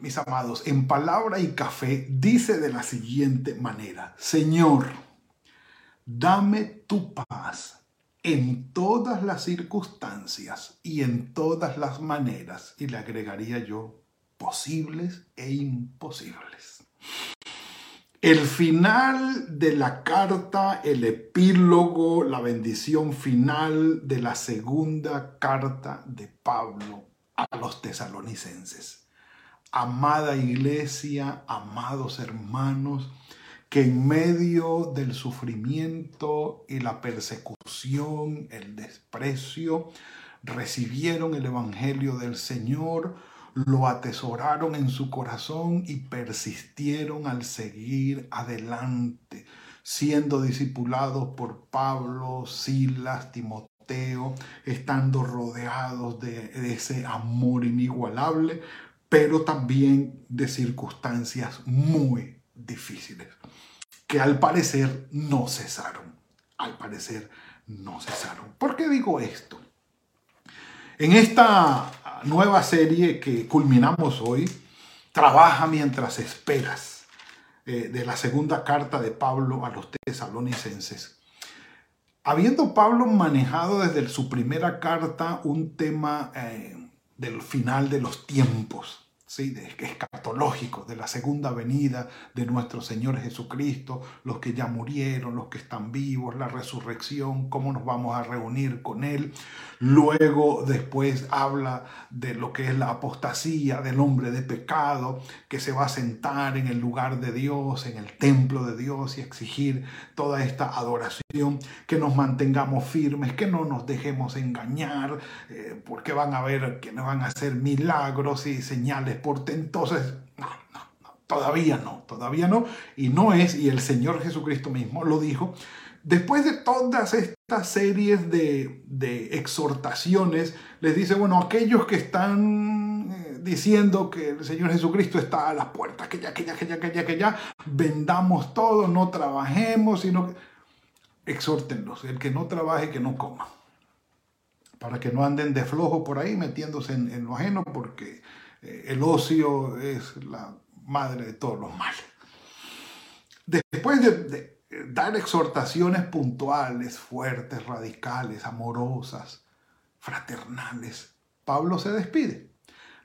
Mis amados, en palabra y café dice de la siguiente manera, Señor, dame tu paz en todas las circunstancias y en todas las maneras, y le agregaría yo, posibles e imposibles. El final de la carta, el epílogo, la bendición final de la segunda carta de Pablo a los tesalonicenses amada iglesia, amados hermanos, que en medio del sufrimiento y la persecución, el desprecio, recibieron el Evangelio del Señor, lo atesoraron en su corazón y persistieron al seguir adelante, siendo discipulados por Pablo, Silas, Timoteo, estando rodeados de, de ese amor inigualable, pero también de circunstancias muy difíciles, que al parecer no cesaron. Al parecer no cesaron. ¿Por qué digo esto? En esta nueva serie que culminamos hoy, Trabaja mientras esperas, eh, de la segunda carta de Pablo a los tesalonicenses. Habiendo Pablo manejado desde su primera carta un tema eh, del final de los tiempos, ¿sí? de, escatológicos, de la segunda venida de nuestro Señor Jesucristo, los que ya murieron, los que están vivos, la resurrección, cómo nos vamos a reunir con Él. Luego después habla de lo que es la apostasía del hombre de pecado, que se va a sentar en el lugar de Dios, en el templo de Dios y exigir toda esta adoración, que nos mantengamos firmes, que no nos dejemos engañar, eh, porque van a ver que nos van a hacer milagros y señales portentosas. No, no, todavía no, todavía no. Y no es, y el Señor Jesucristo mismo lo dijo, después de todas estas series de, exhortaciones, les dice, bueno, aquellos que están eh, diciendo que el Señor Jesucristo está a las puertas, que ya, que ya, que ya, que ya, que ya, vendamos todo, no trabajemos, sino que exhórtenlos, el que no trabaje, que no coma, para que no anden de flojo por ahí metiéndose en, lo ajeno, porque el ocio es la madre de todos los males. Después de, dar exhortaciones puntuales, fuertes, radicales, amorosas, fraternales, Pablo se despide.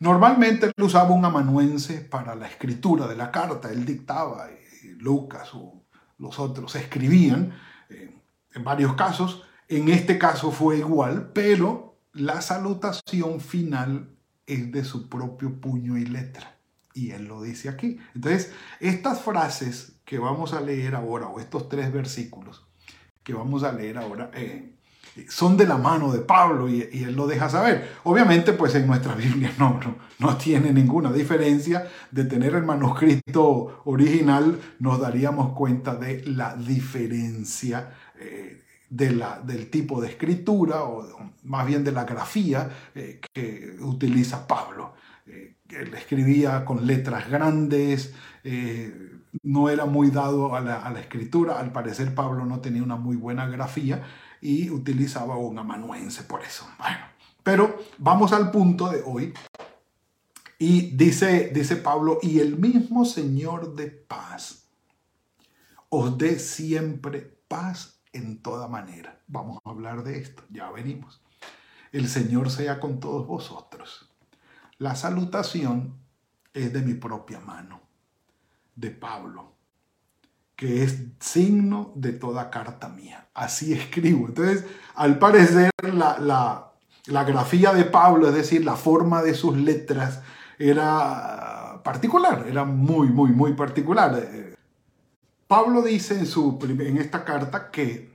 Normalmente él usaba un amanuense para la escritura de la carta, él dictaba, y Lucas o los otros escribían, eh, en varios casos, en este caso fue igual, pero la salutación final es de su propio puño y letra. Y él lo dice aquí. Entonces, estas frases que vamos a leer ahora, o estos tres versículos que vamos a leer ahora, eh, son de la mano de Pablo y, él lo deja saber. Obviamente, pues en nuestra Biblia no, no, tiene ninguna diferencia de tener el manuscrito original, nos daríamos cuenta de la diferencia. Eh, de la, del tipo de escritura o más bien de la grafía eh, que utiliza Pablo. Eh, él escribía con letras grandes, eh, no era muy dado a la, a la, escritura, al parecer Pablo no tenía una muy buena grafía y utilizaba un amanuense por eso. Bueno, pero vamos al punto de hoy. Y dice, dice Pablo, y el mismo Señor de paz os dé siempre paz en toda manera. Vamos a hablar de esto, ya venimos. El Señor sea con todos vosotros. La salutación es de mi propia mano, de Pablo, que es signo de toda carta mía. Así escribo. Entonces, al parecer, la, la, la grafía de Pablo, es decir, la forma de sus letras, era particular, era muy, muy, muy particular. Pablo dice en, su, en esta carta que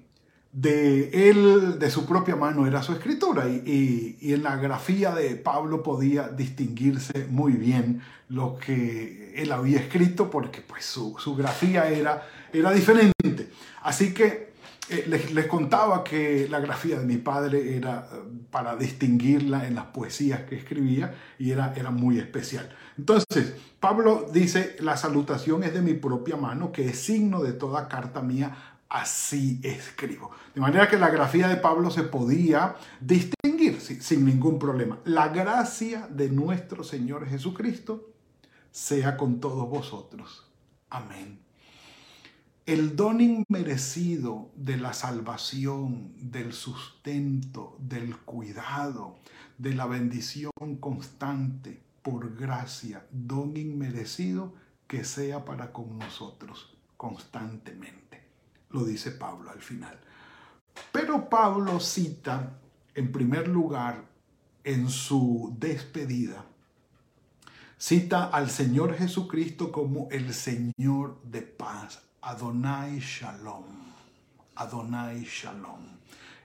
de él, de su propia mano, era su escritura. Y, en la grafía de Pablo podía distinguirse muy bien lo que él había escrito, porque pues su, grafía era, era diferente. Así que eh, les, contaba que la grafía de mi padre era eh, para distinguirla en las poesías que escribía y era, era muy especial. Entonces, Pablo dice, la salutación es de mi propia mano, que es signo de toda carta mía así escribo. De manera que la grafía de Pablo se podía distinguir sin, ningún problema. La gracia de nuestro Señor Jesucristo sea con todos vosotros. Amén. El don inmerecido de la salvación, del sustento, del cuidado, de la bendición constante por gracia, don inmerecido que sea para con nosotros constantemente lo dice Pablo al final. Pero Pablo cita, en primer lugar, en su despedida, cita al Señor Jesucristo como el Señor de paz, Adonai Shalom, Adonai Shalom,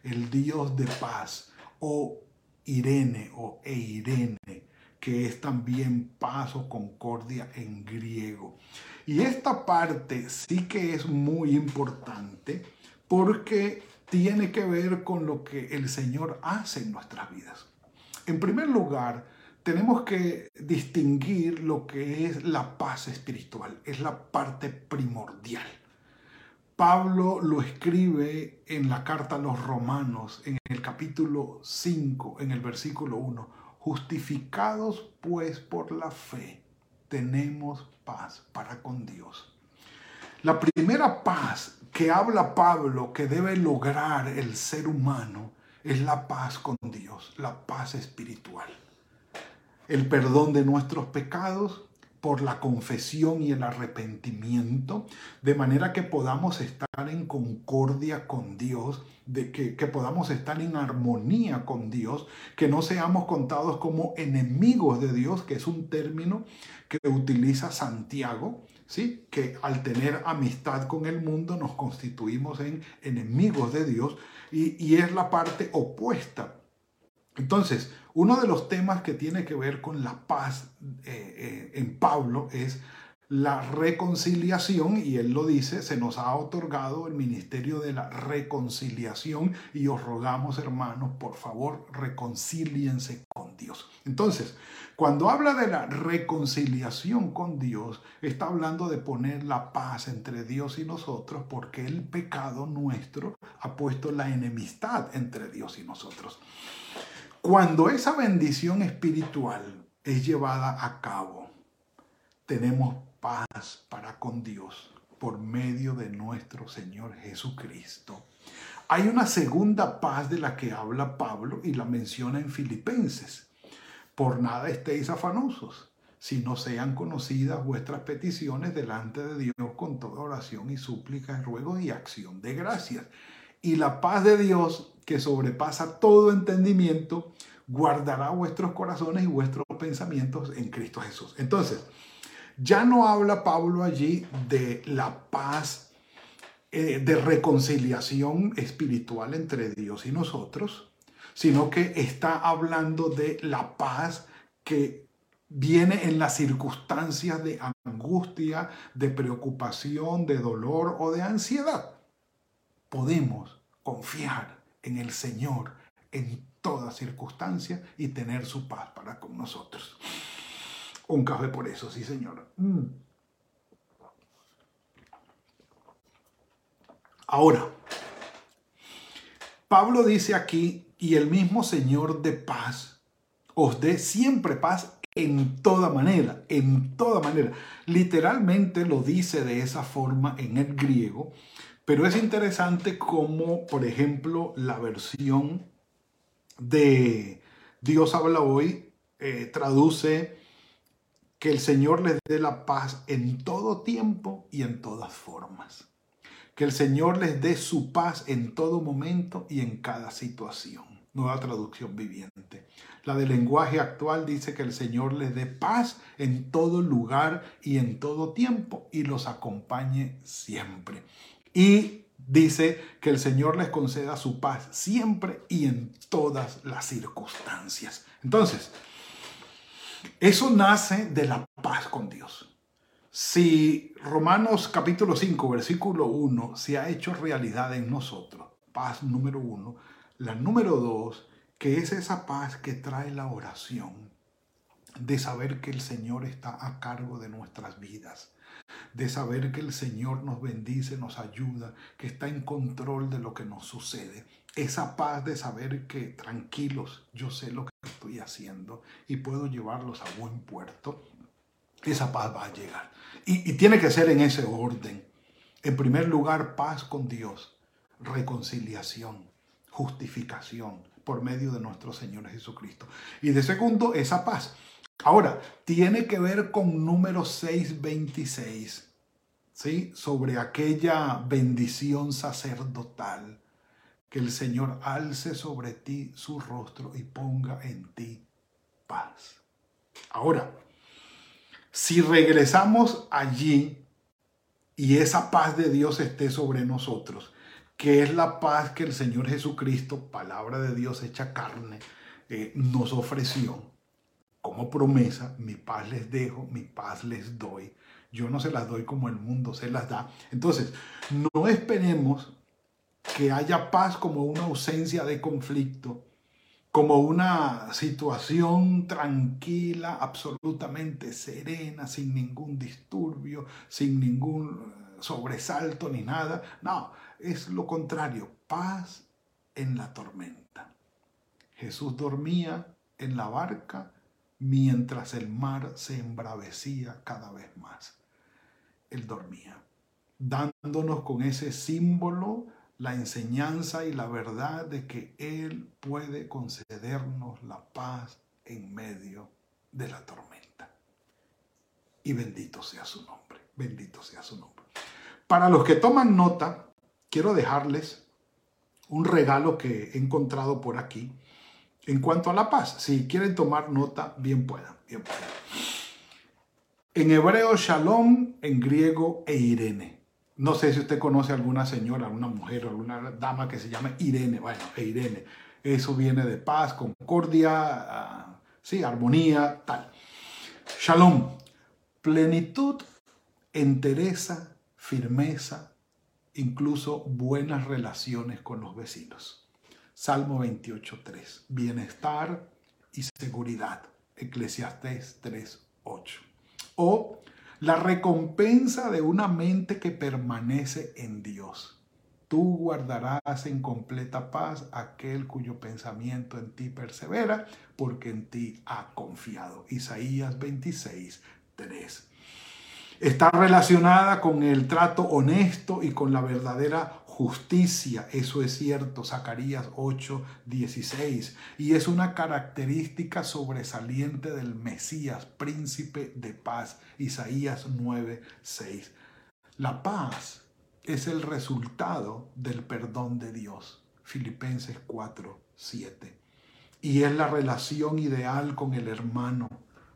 el Dios de paz, o Irene o Eirene, que es también paz o concordia en griego. Y esta parte sí que es muy importante porque tiene que ver con lo que el Señor hace en nuestras vidas. En primer lugar, tenemos que distinguir lo que es la paz espiritual, es la parte primordial. Pablo lo escribe en la carta a los romanos, en el capítulo 5, en el versículo 1, justificados pues por la fe tenemos paz para con Dios. La primera paz que habla Pablo que debe lograr el ser humano es la paz con Dios, la paz espiritual. El perdón de nuestros pecados por la confesión y el arrepentimiento, de manera que podamos estar en concordia con Dios, de que, podamos estar en armonía con Dios, que no seamos contados como enemigos de Dios, que es un término que utiliza Santiago, ¿sí? que al tener amistad con el mundo nos constituimos en enemigos de Dios y, y es la parte opuesta entonces, uno de los temas que tiene que ver con la paz eh, eh, en Pablo es la reconciliación, y él lo dice, se nos ha otorgado el ministerio de la reconciliación y os rogamos, hermanos, por favor, reconcíliense con Dios. Entonces, cuando habla de la reconciliación con Dios, está hablando de poner la paz entre Dios y nosotros, porque el pecado nuestro ha puesto la enemistad entre Dios y nosotros. Cuando esa bendición espiritual es llevada a cabo, tenemos paz para con Dios por medio de nuestro Señor Jesucristo. Hay una segunda paz de la que habla Pablo y la menciona en Filipenses. Por nada estéis afanosos, sino sean conocidas vuestras peticiones delante de Dios con toda oración y súplica, ruego y acción de gracias. Y la paz de Dios, que sobrepasa todo entendimiento, guardará vuestros corazones y vuestros pensamientos en Cristo Jesús. Entonces, ya no habla Pablo allí de la paz, eh, de reconciliación espiritual entre Dios y nosotros, sino que está hablando de la paz que viene en las circunstancias de angustia, de preocupación, de dolor o de ansiedad. Podemos confiar en el Señor en toda circunstancia y tener su paz para con nosotros. Un café por eso, sí, Señor. Mm. Ahora, Pablo dice aquí, y el mismo Señor de paz os dé siempre paz en toda manera, en toda manera. Literalmente lo dice de esa forma en el griego, pero es interesante como, por ejemplo, la versión de Dios habla hoy eh, traduce que el Señor les dé la paz en todo tiempo y en todas formas. Que el Señor les dé su paz en todo momento y en cada situación. Nueva traducción viviente. La del lenguaje actual dice que el Señor les dé paz en todo lugar y en todo tiempo y los acompañe siempre. Y dice que el Señor les conceda su paz siempre y en todas las circunstancias. Entonces, eso nace de la paz con Dios. Si Romanos capítulo 5, versículo 1 se ha hecho realidad en nosotros, paz número uno, la número dos, que es esa paz que trae la oración, de saber que el Señor está a cargo de nuestras vidas, de saber que el Señor nos bendice, nos ayuda, que está en control de lo que nos sucede. Esa paz de saber que tranquilos, yo sé lo que estoy haciendo y puedo llevarlos a buen puerto, esa paz va a llegar. Y, y tiene que ser en ese orden. En primer lugar, paz con Dios, reconciliación, justificación por medio de nuestro Señor Jesucristo. Y de segundo, esa paz. Ahora, tiene que ver con número 626, ¿sí? Sobre aquella bendición sacerdotal, que el Señor alce sobre ti su rostro y ponga en ti paz. Ahora, si regresamos allí y esa paz de Dios esté sobre nosotros, que es la paz que el Señor Jesucristo, palabra de Dios hecha carne, eh, nos ofreció, como promesa, mi paz les dejo, mi paz les doy. Yo no se las doy como el mundo se las da. Entonces, no esperemos que haya paz como una ausencia de conflicto, como una situación tranquila, absolutamente serena, sin ningún disturbio, sin ningún sobresalto ni nada. No, es lo contrario, paz en la tormenta. Jesús dormía en la barca mientras el mar se embravecía cada vez más. Él dormía, dándonos con ese símbolo la enseñanza y la verdad de que Él puede concedernos la paz en medio de la tormenta. Y bendito sea su nombre, bendito sea su nombre. Para los que toman nota, quiero dejarles un regalo que he encontrado por aquí en cuanto a la paz, si quieren tomar nota, bien puedan. En hebreo, shalom, en griego, e Irene. No sé si usted conoce alguna señora, alguna mujer, alguna dama que se llama Irene. Bueno, e Irene. Eso viene de paz, concordia, ah, sí, armonía, tal. Shalom, plenitud, entereza, firmeza, incluso buenas relaciones con los vecinos. Salmo 28.3. Bienestar y seguridad. Eclesiastés 3.8. O la recompensa de una mente que permanece en Dios. Tú guardarás en completa paz aquel cuyo pensamiento en ti persevera, porque en ti ha confiado. Isaías 26, 3 está relacionada con el trato honesto y con la verdadera justicia, eso es cierto, Zacarías 8, 16, y es una característica sobresaliente del Mesías, príncipe de paz, Isaías 9, 6. La paz es el resultado del perdón de Dios, Filipenses 4, 7, y es la relación ideal con el hermano,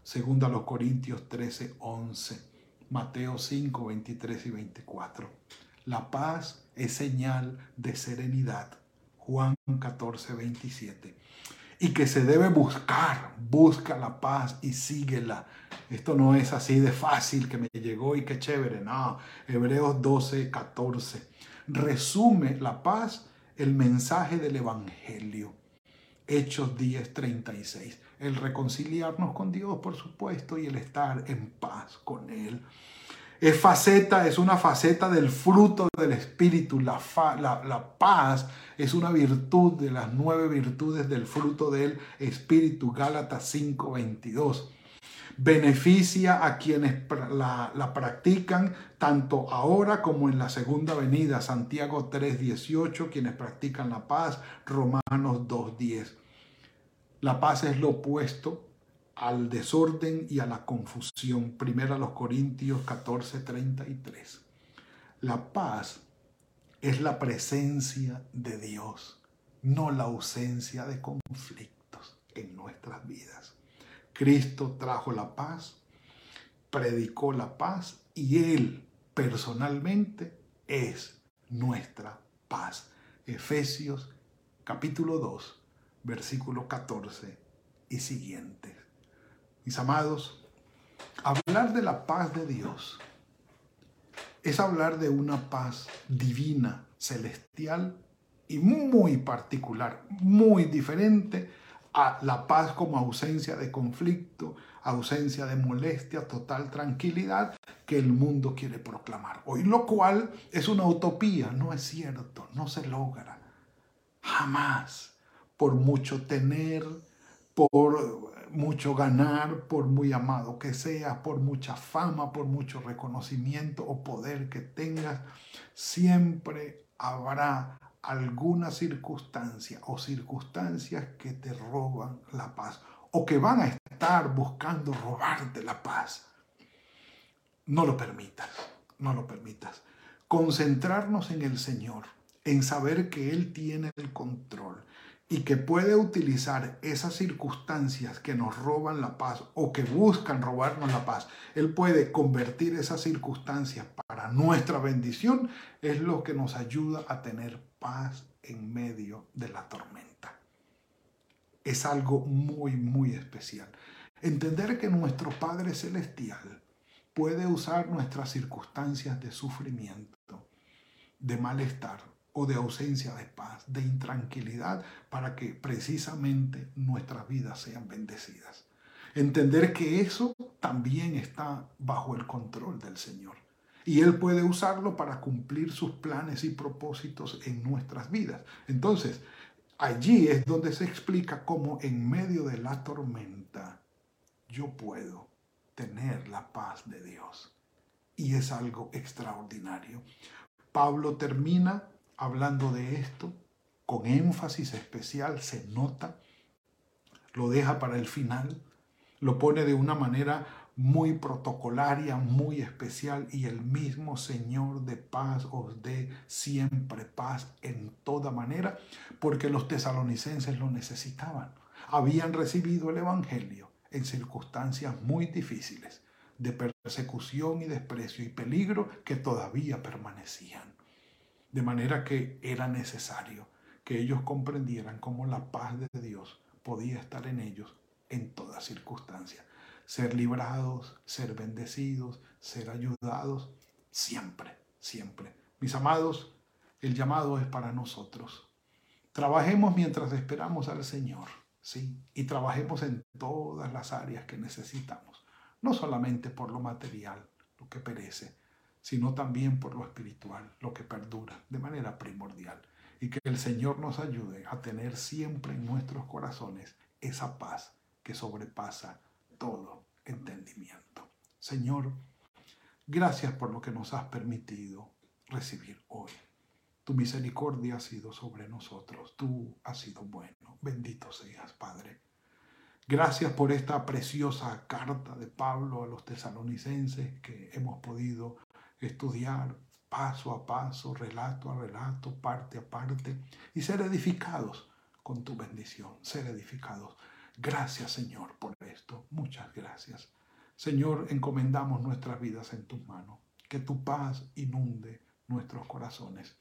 segundo a los Corintios 13, 11, Mateo 5, 23 y 24. La paz es señal de serenidad. Juan 14, 27. Y que se debe buscar, busca la paz y síguela. Esto no es así de fácil que me llegó y qué chévere. No, Hebreos 12, 14. Resume la paz el mensaje del Evangelio. Hechos 10, 36. El reconciliarnos con Dios, por supuesto, y el estar en paz con Él. Es faceta, es una faceta del fruto del Espíritu. La, paz es una virtud de las nueve virtudes del fruto del Espíritu. Gálatas 5:22. Beneficia a quienes la, la practican tanto ahora como en la segunda venida. Santiago 3:18, quienes practican la paz. Romanos 2:10. La paz es lo opuesto al desorden y a la confusión. Primera los Corintios 14, 33. La paz es la presencia de Dios, no la ausencia de conflictos en nuestras vidas. Cristo trajo la paz, predicó la paz y Él personalmente es nuestra paz. Efesios capítulo 2, versículo 14 y siguientes. Mis amados, hablar de la paz de Dios es hablar de una paz divina, celestial y muy particular, muy diferente a la paz como ausencia de conflicto, ausencia de molestia, total tranquilidad que el mundo quiere proclamar hoy, lo cual es una utopía, no es cierto, no se logra. Jamás, por mucho tener, por mucho ganar, por muy amado que seas, por mucha fama, por mucho reconocimiento o poder que tengas, siempre habrá alguna circunstancia o circunstancias que te roban la paz o que van a estar buscando robarte la paz. No lo permitas, no lo permitas. Concentrarnos en el Señor, en saber que Él tiene el control y que puede utilizar esas circunstancias que nos roban la paz o que buscan robarnos la paz. Él puede convertir esas circunstancias para nuestra bendición, es lo que nos ayuda a tener paz en medio de la tormenta. Es algo muy, muy especial. Entender que nuestro Padre Celestial puede usar nuestras circunstancias de sufrimiento, de malestar o de ausencia de paz, de intranquilidad, para que precisamente nuestras vidas sean bendecidas. Entender que eso también está bajo el control del Señor y Él puede usarlo para cumplir sus planes y propósitos en nuestras vidas. Entonces, allí es donde se explica cómo en medio de la tormenta yo puedo tener la paz de Dios. Y es algo extraordinario. Pablo termina hablando de esto con énfasis especial, se nota, lo deja para el final, lo pone de una manera muy protocolaria, muy especial y el mismo Señor de paz os dé siempre paz en toda manera, porque los tesalonicenses lo necesitaban. Habían recibido el Evangelio en circunstancias muy difíciles de persecución y desprecio y peligro que todavía permanecían. De manera que era necesario que ellos comprendieran cómo la paz de Dios podía estar en ellos en toda circunstancia ser librados, ser bendecidos, ser ayudados, siempre, siempre. Mis amados, el llamado es para nosotros. Trabajemos mientras esperamos al Señor, ¿sí? Y trabajemos en todas las áreas que necesitamos, no solamente por lo material, lo que perece, sino también por lo espiritual, lo que perdura de manera primordial. Y que el Señor nos ayude a tener siempre en nuestros corazones esa paz que sobrepasa todo entendimiento. Señor, gracias por lo que nos has permitido recibir hoy. Tu misericordia ha sido sobre nosotros, tú has sido bueno. Bendito seas, Padre. Gracias por esta preciosa carta de Pablo a los tesalonicenses que hemos podido estudiar paso a paso, relato a relato, parte a parte, y ser edificados con tu bendición, ser edificados Gracias Señor por esto. Muchas gracias. Señor, encomendamos nuestras vidas en tus manos. Que tu paz inunde nuestros corazones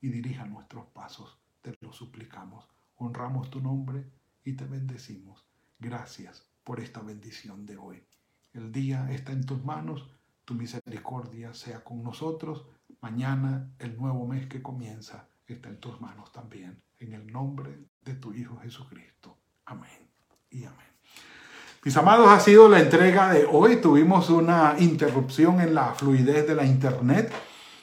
y dirija nuestros pasos. Te lo suplicamos. Honramos tu nombre y te bendecimos. Gracias por esta bendición de hoy. El día está en tus manos. Tu misericordia sea con nosotros. Mañana, el nuevo mes que comienza, está en tus manos también. En el nombre de tu Hijo Jesucristo. Amén y amén. Mis amados, ha sido la entrega de hoy. Tuvimos una interrupción en la fluidez de la internet,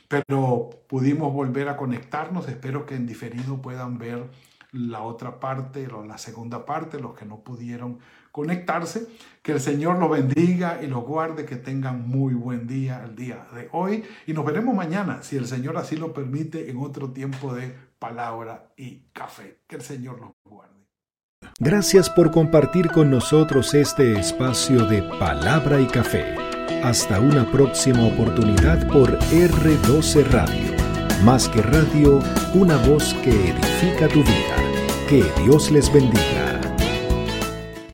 pero pudimos volver a conectarnos. Espero que en diferido puedan ver la otra parte o la segunda parte, los que no pudieron conectarse. Que el Señor los bendiga y los guarde, que tengan muy buen día el día de hoy. Y nos veremos mañana, si el Señor así lo permite, en otro tiempo de palabra y café. Que el Señor los guarde. Gracias por compartir con nosotros este espacio de palabra y café. Hasta una próxima oportunidad por R12 Radio. Más que radio, una voz que edifica tu vida. Que Dios les bendiga.